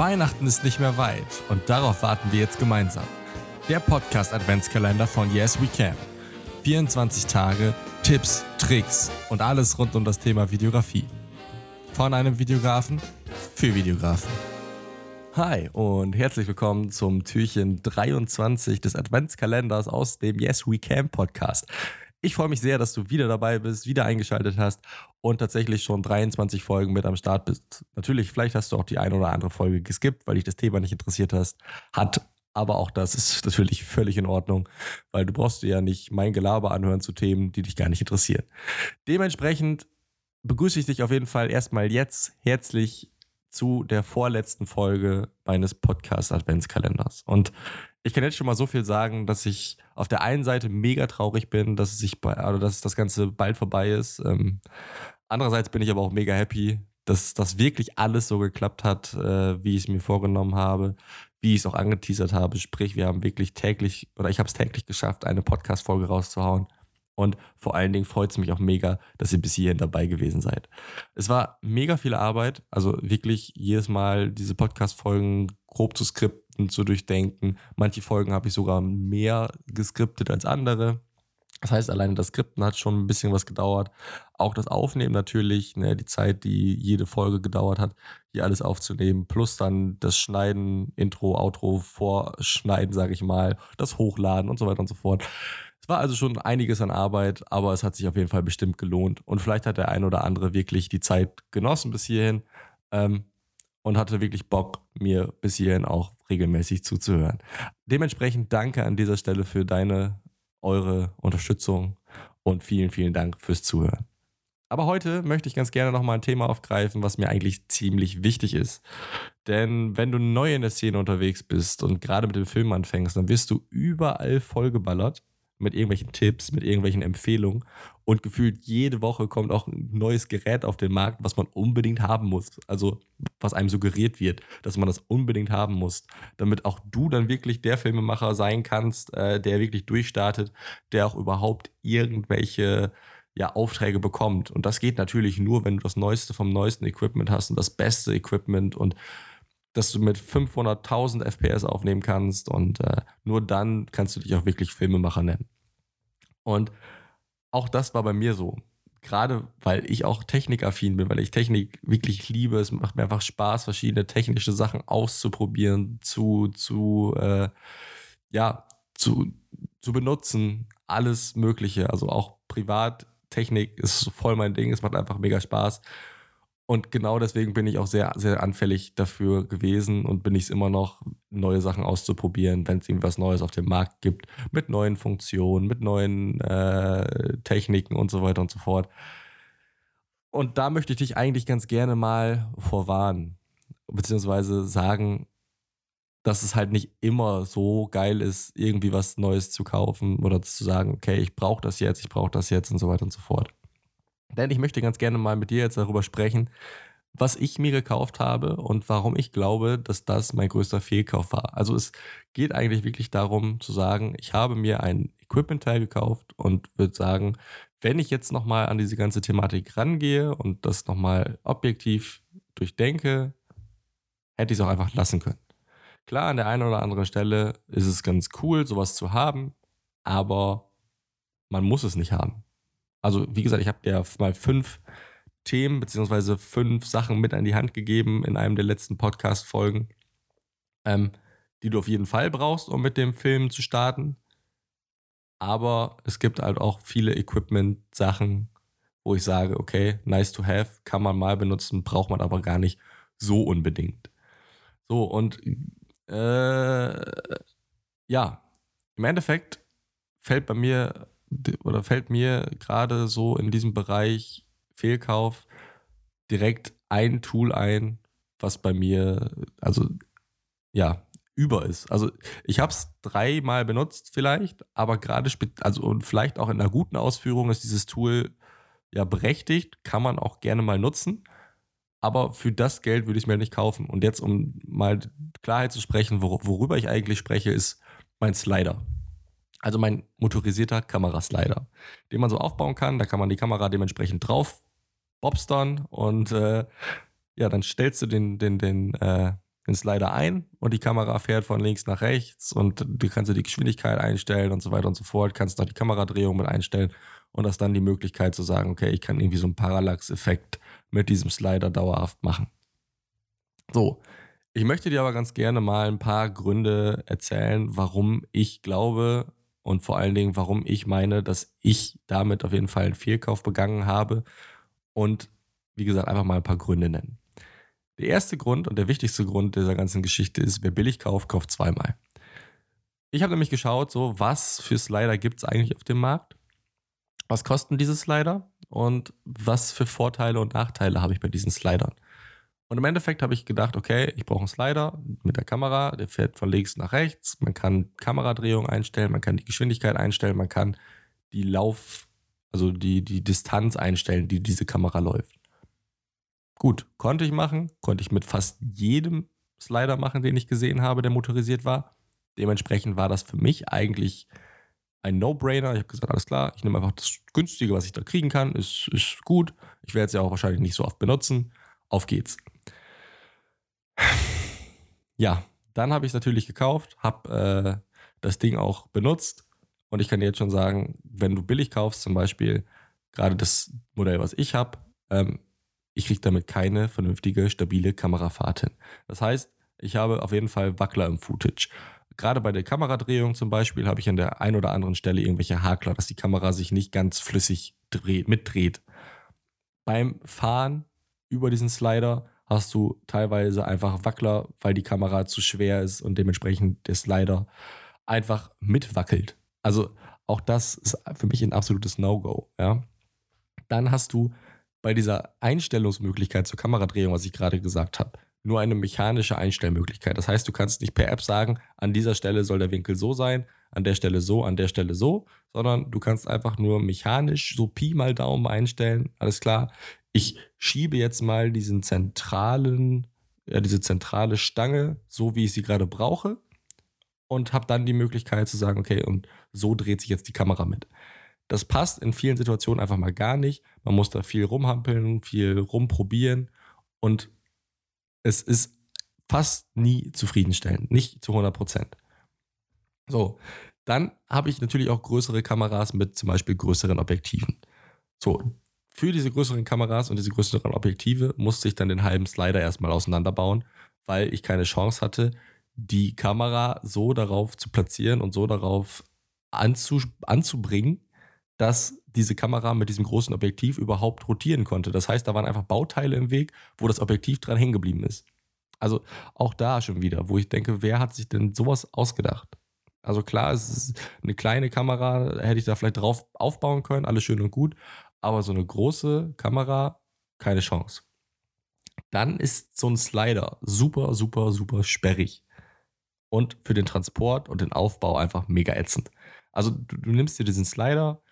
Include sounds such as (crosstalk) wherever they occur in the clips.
Weihnachten ist nicht mehr weit und darauf warten wir jetzt gemeinsam. Der Podcast Adventskalender von Yes We Can. 24 Tage, Tipps, Tricks und alles rund um das Thema Videografie. Von einem Videografen für Videografen. Hi und herzlich willkommen zum Türchen 23 des Adventskalenders aus dem Yes We Can Podcast. Ich freue mich sehr, dass du wieder dabei bist, wieder eingeschaltet hast und tatsächlich schon 23 Folgen mit am Start bist. Natürlich, vielleicht hast du auch die eine oder andere Folge geskippt, weil dich das Thema nicht interessiert hast, hat. Aber auch das ist (laughs) natürlich völlig in Ordnung, weil du brauchst dir ja nicht mein Gelaber anhören zu Themen, die dich gar nicht interessieren. Dementsprechend begrüße ich dich auf jeden Fall erstmal jetzt herzlich zu der vorletzten Folge meines Podcast Adventskalenders. Und ich kann jetzt schon mal so viel sagen, dass ich auf der einen Seite mega traurig bin, dass sich also dass das Ganze bald vorbei ist. Ähm, andererseits bin ich aber auch mega happy, dass das wirklich alles so geklappt hat, äh, wie ich es mir vorgenommen habe, wie ich es auch angeteasert habe. Sprich, wir haben wirklich täglich oder ich habe es täglich geschafft, eine Podcast-Folge rauszuhauen. Und vor allen Dingen freut es mich auch mega, dass ihr bis hierhin dabei gewesen seid. Es war mega viel Arbeit, also wirklich jedes Mal diese Podcast-Folgen grob zu skripten, zu durchdenken. Manche Folgen habe ich sogar mehr geskriptet als andere. Das heißt, alleine das Skripten hat schon ein bisschen was gedauert. Auch das Aufnehmen natürlich, ne, die Zeit, die jede Folge gedauert hat, hier alles aufzunehmen, plus dann das Schneiden, Intro, Outro, Vorschneiden, sage ich mal, das Hochladen und so weiter und so fort war also schon einiges an Arbeit, aber es hat sich auf jeden Fall bestimmt gelohnt. Und vielleicht hat der ein oder andere wirklich die Zeit genossen bis hierhin ähm, und hatte wirklich Bock, mir bis hierhin auch regelmäßig zuzuhören. Dementsprechend danke an dieser Stelle für deine, eure Unterstützung und vielen, vielen Dank fürs Zuhören. Aber heute möchte ich ganz gerne nochmal ein Thema aufgreifen, was mir eigentlich ziemlich wichtig ist. Denn wenn du neu in der Szene unterwegs bist und gerade mit dem Film anfängst, dann wirst du überall vollgeballert mit irgendwelchen Tipps, mit irgendwelchen Empfehlungen. Und gefühlt jede Woche kommt auch ein neues Gerät auf den Markt, was man unbedingt haben muss. Also was einem suggeriert wird, dass man das unbedingt haben muss, damit auch du dann wirklich der Filmemacher sein kannst, äh, der wirklich durchstartet, der auch überhaupt irgendwelche ja, Aufträge bekommt. Und das geht natürlich nur, wenn du das Neueste vom neuesten Equipment hast und das beste Equipment und dass du mit 500.000 FPS aufnehmen kannst und äh, nur dann kannst du dich auch wirklich Filmemacher nennen. Und auch das war bei mir so. Gerade weil ich auch technikaffin bin, weil ich Technik wirklich liebe. Es macht mir einfach Spaß, verschiedene technische Sachen auszuprobieren, zu, zu, äh, ja, zu, zu benutzen. Alles Mögliche. Also auch Privattechnik ist voll mein Ding. Es macht einfach mega Spaß. Und genau deswegen bin ich auch sehr, sehr anfällig dafür gewesen und bin ich es immer noch, neue Sachen auszuprobieren, wenn es irgendwas Neues auf dem Markt gibt, mit neuen Funktionen, mit neuen äh, Techniken und so weiter und so fort. Und da möchte ich dich eigentlich ganz gerne mal vorwarnen, beziehungsweise sagen, dass es halt nicht immer so geil ist, irgendwie was Neues zu kaufen oder zu sagen, okay, ich brauche das jetzt, ich brauche das jetzt und so weiter und so fort. Denn ich möchte ganz gerne mal mit dir jetzt darüber sprechen, was ich mir gekauft habe und warum ich glaube, dass das mein größter Fehlkauf war. Also es geht eigentlich wirklich darum zu sagen, ich habe mir ein Equipment-Teil gekauft und würde sagen, wenn ich jetzt nochmal an diese ganze Thematik rangehe und das nochmal objektiv durchdenke, hätte ich es auch einfach lassen können. Klar, an der einen oder anderen Stelle ist es ganz cool, sowas zu haben, aber man muss es nicht haben. Also, wie gesagt, ich habe dir mal fünf Themen beziehungsweise fünf Sachen mit an die Hand gegeben in einem der letzten Podcast-Folgen, ähm, die du auf jeden Fall brauchst, um mit dem Film zu starten. Aber es gibt halt auch viele Equipment-Sachen, wo ich sage, okay, nice to have, kann man mal benutzen, braucht man aber gar nicht so unbedingt. So, und äh, ja, im Endeffekt fällt bei mir oder fällt mir gerade so in diesem Bereich Fehlkauf direkt ein Tool ein, was bei mir, also ja, über ist. Also ich habe es dreimal benutzt vielleicht, aber gerade, also und vielleicht auch in einer guten Ausführung ist dieses Tool ja berechtigt, kann man auch gerne mal nutzen. Aber für das Geld würde ich mir nicht kaufen. Und jetzt, um mal Klarheit zu sprechen, worüber ich eigentlich spreche, ist mein Slider. Also mein motorisierter Kameraslider, den man so aufbauen kann. Da kann man die Kamera dementsprechend drauf bobstern und äh, ja, dann stellst du den, den, den, äh, den Slider ein und die Kamera fährt von links nach rechts und du kannst die Geschwindigkeit einstellen und so weiter und so fort, kannst noch die Kameradrehung mit einstellen und hast dann die Möglichkeit zu sagen, okay, ich kann irgendwie so einen Parallax-Effekt mit diesem Slider dauerhaft machen. So, ich möchte dir aber ganz gerne mal ein paar Gründe erzählen, warum ich glaube und vor allen Dingen, warum ich meine, dass ich damit auf jeden Fall einen Fehlkauf begangen habe und wie gesagt, einfach mal ein paar Gründe nennen. Der erste Grund und der wichtigste Grund dieser ganzen Geschichte ist, wer billig kauft, kauft zweimal. Ich habe nämlich geschaut, so was für Slider gibt es eigentlich auf dem Markt was kosten diese Slider und was für Vorteile und Nachteile habe ich bei diesen Slidern. Und im Endeffekt habe ich gedacht, okay, ich brauche einen Slider mit der Kamera, der fährt von links nach rechts. Man kann Kameradrehung einstellen, man kann die Geschwindigkeit einstellen, man kann die Lauf, also die, die Distanz einstellen, die diese Kamera läuft. Gut, konnte ich machen, konnte ich mit fast jedem Slider machen, den ich gesehen habe, der motorisiert war. Dementsprechend war das für mich eigentlich ein No-Brainer. Ich habe gesagt, alles klar, ich nehme einfach das Günstige, was ich da kriegen kann. Ist, ist gut. Ich werde es ja auch wahrscheinlich nicht so oft benutzen. Auf geht's. Ja, dann habe ich es natürlich gekauft, habe äh, das Ding auch benutzt. Und ich kann dir jetzt schon sagen, wenn du billig kaufst, zum Beispiel gerade das Modell, was ich habe, ähm, ich kriege damit keine vernünftige, stabile Kamerafahrt hin. Das heißt, ich habe auf jeden Fall Wackler im Footage gerade bei der Kameradrehung zum Beispiel habe ich an der einen oder anderen Stelle irgendwelche Hakler, dass die Kamera sich nicht ganz flüssig dreht, mitdreht. Beim Fahren über diesen Slider hast du teilweise einfach Wackler, weil die Kamera zu schwer ist und dementsprechend der Slider einfach mitwackelt. Also auch das ist für mich ein absolutes No-Go. Ja? Dann hast du bei dieser Einstellungsmöglichkeit zur Kameradrehung, was ich gerade gesagt habe, nur eine mechanische Einstellmöglichkeit. Das heißt, du kannst nicht per App sagen, an dieser Stelle soll der Winkel so sein, an der Stelle so, an der Stelle so, sondern du kannst einfach nur mechanisch so Pi mal Daumen einstellen. Alles klar. Ich schiebe jetzt mal diesen zentralen, ja, diese zentrale Stange, so wie ich sie gerade brauche, und habe dann die Möglichkeit zu sagen, okay, und so dreht sich jetzt die Kamera mit. Das passt in vielen Situationen einfach mal gar nicht. Man muss da viel rumhampeln, viel rumprobieren und es ist fast nie zufriedenstellend, nicht zu 100 Prozent. So, dann habe ich natürlich auch größere Kameras mit zum Beispiel größeren Objektiven. So, für diese größeren Kameras und diese größeren Objektive musste ich dann den halben Slider erstmal auseinanderbauen, weil ich keine Chance hatte, die Kamera so darauf zu platzieren und so darauf anzu, anzubringen, dass diese Kamera mit diesem großen Objektiv überhaupt rotieren konnte. Das heißt, da waren einfach Bauteile im Weg, wo das Objektiv dran hängen geblieben ist. Also auch da schon wieder, wo ich denke, wer hat sich denn sowas ausgedacht? Also klar, es ist eine kleine Kamera, hätte ich da vielleicht drauf aufbauen können, alles schön und gut, aber so eine große Kamera, keine Chance. Dann ist so ein Slider super, super, super sperrig. Und für den Transport und den Aufbau einfach mega ätzend. Also du, du nimmst dir diesen Slider,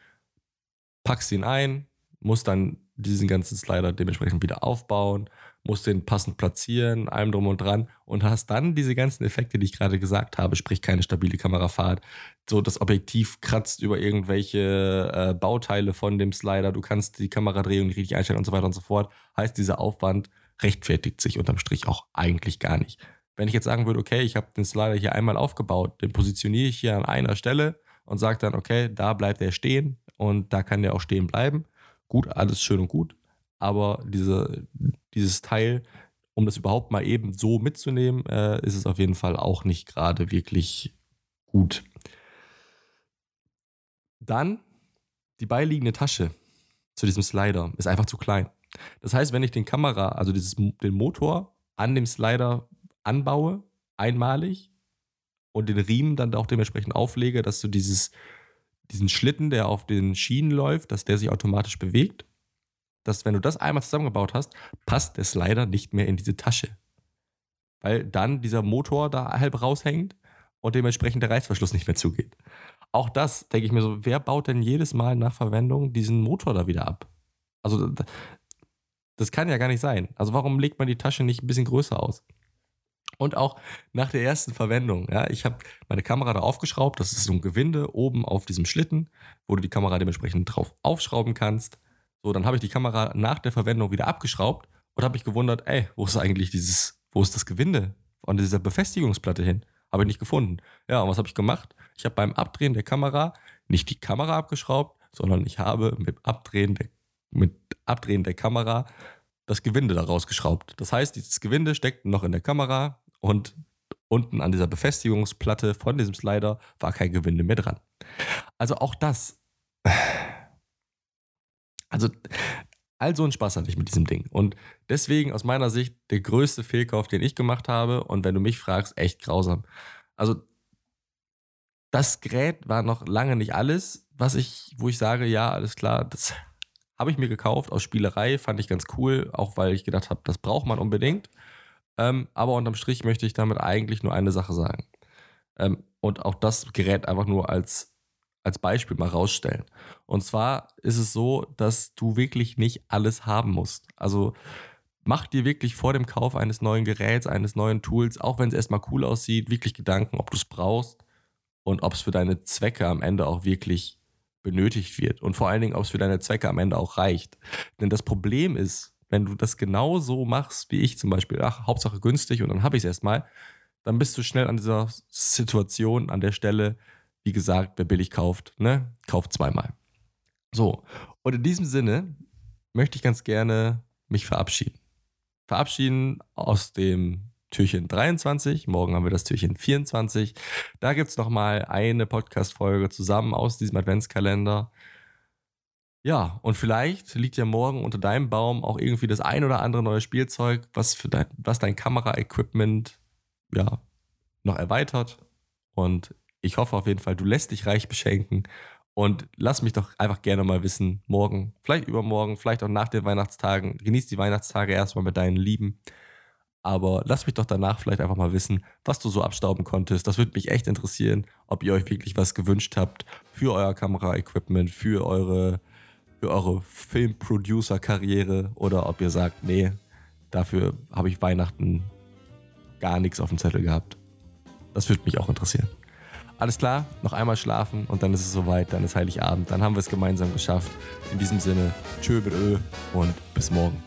packst ihn ein, musst dann diesen ganzen Slider dementsprechend wieder aufbauen, musst den passend platzieren, allem drum und dran und hast dann diese ganzen Effekte, die ich gerade gesagt habe, sprich keine stabile Kamerafahrt, so das Objektiv kratzt über irgendwelche äh, Bauteile von dem Slider, du kannst die Kameradrehung nicht richtig einstellen und so weiter und so fort. Heißt, dieser Aufwand rechtfertigt sich unterm Strich auch eigentlich gar nicht. Wenn ich jetzt sagen würde, okay, ich habe den Slider hier einmal aufgebaut, den positioniere ich hier an einer Stelle und sage dann, okay, da bleibt er stehen, und da kann der auch stehen bleiben. Gut, alles schön und gut, aber diese, dieses Teil, um das überhaupt mal eben so mitzunehmen, äh, ist es auf jeden Fall auch nicht gerade wirklich gut. Dann die beiliegende Tasche zu diesem Slider ist einfach zu klein. Das heißt, wenn ich den Kamera, also dieses, den Motor an dem Slider anbaue, einmalig und den Riemen dann auch dementsprechend auflege, dass du dieses diesen Schlitten, der auf den Schienen läuft, dass der sich automatisch bewegt. Dass, wenn du das einmal zusammengebaut hast, passt der Slider nicht mehr in diese Tasche. Weil dann dieser Motor da halb raushängt und dementsprechend der Reißverschluss nicht mehr zugeht. Auch das denke ich mir so, wer baut denn jedes Mal nach Verwendung diesen Motor da wieder ab? Also, das kann ja gar nicht sein. Also, warum legt man die Tasche nicht ein bisschen größer aus? Und auch nach der ersten Verwendung. Ja, ich habe meine Kamera da aufgeschraubt. Das ist so ein Gewinde oben auf diesem Schlitten, wo du die Kamera dementsprechend drauf aufschrauben kannst. So, dann habe ich die Kamera nach der Verwendung wieder abgeschraubt und habe mich gewundert, ey, wo ist eigentlich dieses, wo ist das Gewinde? an dieser Befestigungsplatte hin. Habe ich nicht gefunden. Ja, und was habe ich gemacht? Ich habe beim Abdrehen der Kamera nicht die Kamera abgeschraubt, sondern ich habe mit Abdrehen der, mit Abdrehen der Kamera das Gewinde da rausgeschraubt. Das heißt, dieses Gewinde steckt noch in der Kamera und unten an dieser Befestigungsplatte von diesem Slider war kein Gewinde mehr dran. Also auch das. Also all so einen Spaß hatte ich mit diesem Ding. Und deswegen aus meiner Sicht der größte Fehlkauf, den ich gemacht habe. Und wenn du mich fragst, echt grausam. Also das Gerät war noch lange nicht alles, was ich, wo ich sage, ja, alles klar, das (laughs) habe ich mir gekauft aus Spielerei, fand ich ganz cool, auch weil ich gedacht habe, das braucht man unbedingt. Ähm, aber unterm Strich möchte ich damit eigentlich nur eine Sache sagen. Ähm, und auch das Gerät einfach nur als, als Beispiel mal rausstellen. Und zwar ist es so, dass du wirklich nicht alles haben musst. Also mach dir wirklich vor dem Kauf eines neuen Geräts, eines neuen Tools, auch wenn es erstmal cool aussieht, wirklich Gedanken, ob du es brauchst und ob es für deine Zwecke am Ende auch wirklich benötigt wird. Und vor allen Dingen, ob es für deine Zwecke am Ende auch reicht. Denn das Problem ist, wenn du das genau so machst, wie ich zum Beispiel, ach, Hauptsache günstig und dann habe ich es erstmal, dann bist du schnell an dieser Situation, an der Stelle, wie gesagt, wer billig kauft, ne, kauft zweimal. So, und in diesem Sinne möchte ich ganz gerne mich verabschieden. Verabschieden aus dem Türchen 23. Morgen haben wir das Türchen 24. Da gibt es nochmal eine Podcast-Folge zusammen aus diesem Adventskalender. Ja, und vielleicht liegt ja morgen unter deinem Baum auch irgendwie das ein oder andere neue Spielzeug, was, für dein, was dein Kamera-Equipment ja, noch erweitert. Und ich hoffe auf jeden Fall, du lässt dich reich beschenken. Und lass mich doch einfach gerne mal wissen, morgen, vielleicht übermorgen, vielleicht auch nach den Weihnachtstagen. Genieß die Weihnachtstage erstmal mit deinen Lieben. Aber lass mich doch danach vielleicht einfach mal wissen, was du so abstauben konntest. Das würde mich echt interessieren, ob ihr euch wirklich was gewünscht habt für euer Kamera-Equipment, für eure für eure Filmproducer-Karriere oder ob ihr sagt, nee, dafür habe ich Weihnachten gar nichts auf dem Zettel gehabt. Das würde mich auch interessieren. Alles klar, noch einmal schlafen und dann ist es soweit, dann ist Heiligabend, dann haben wir es gemeinsam geschafft. In diesem Sinne, tschö Ö und bis morgen.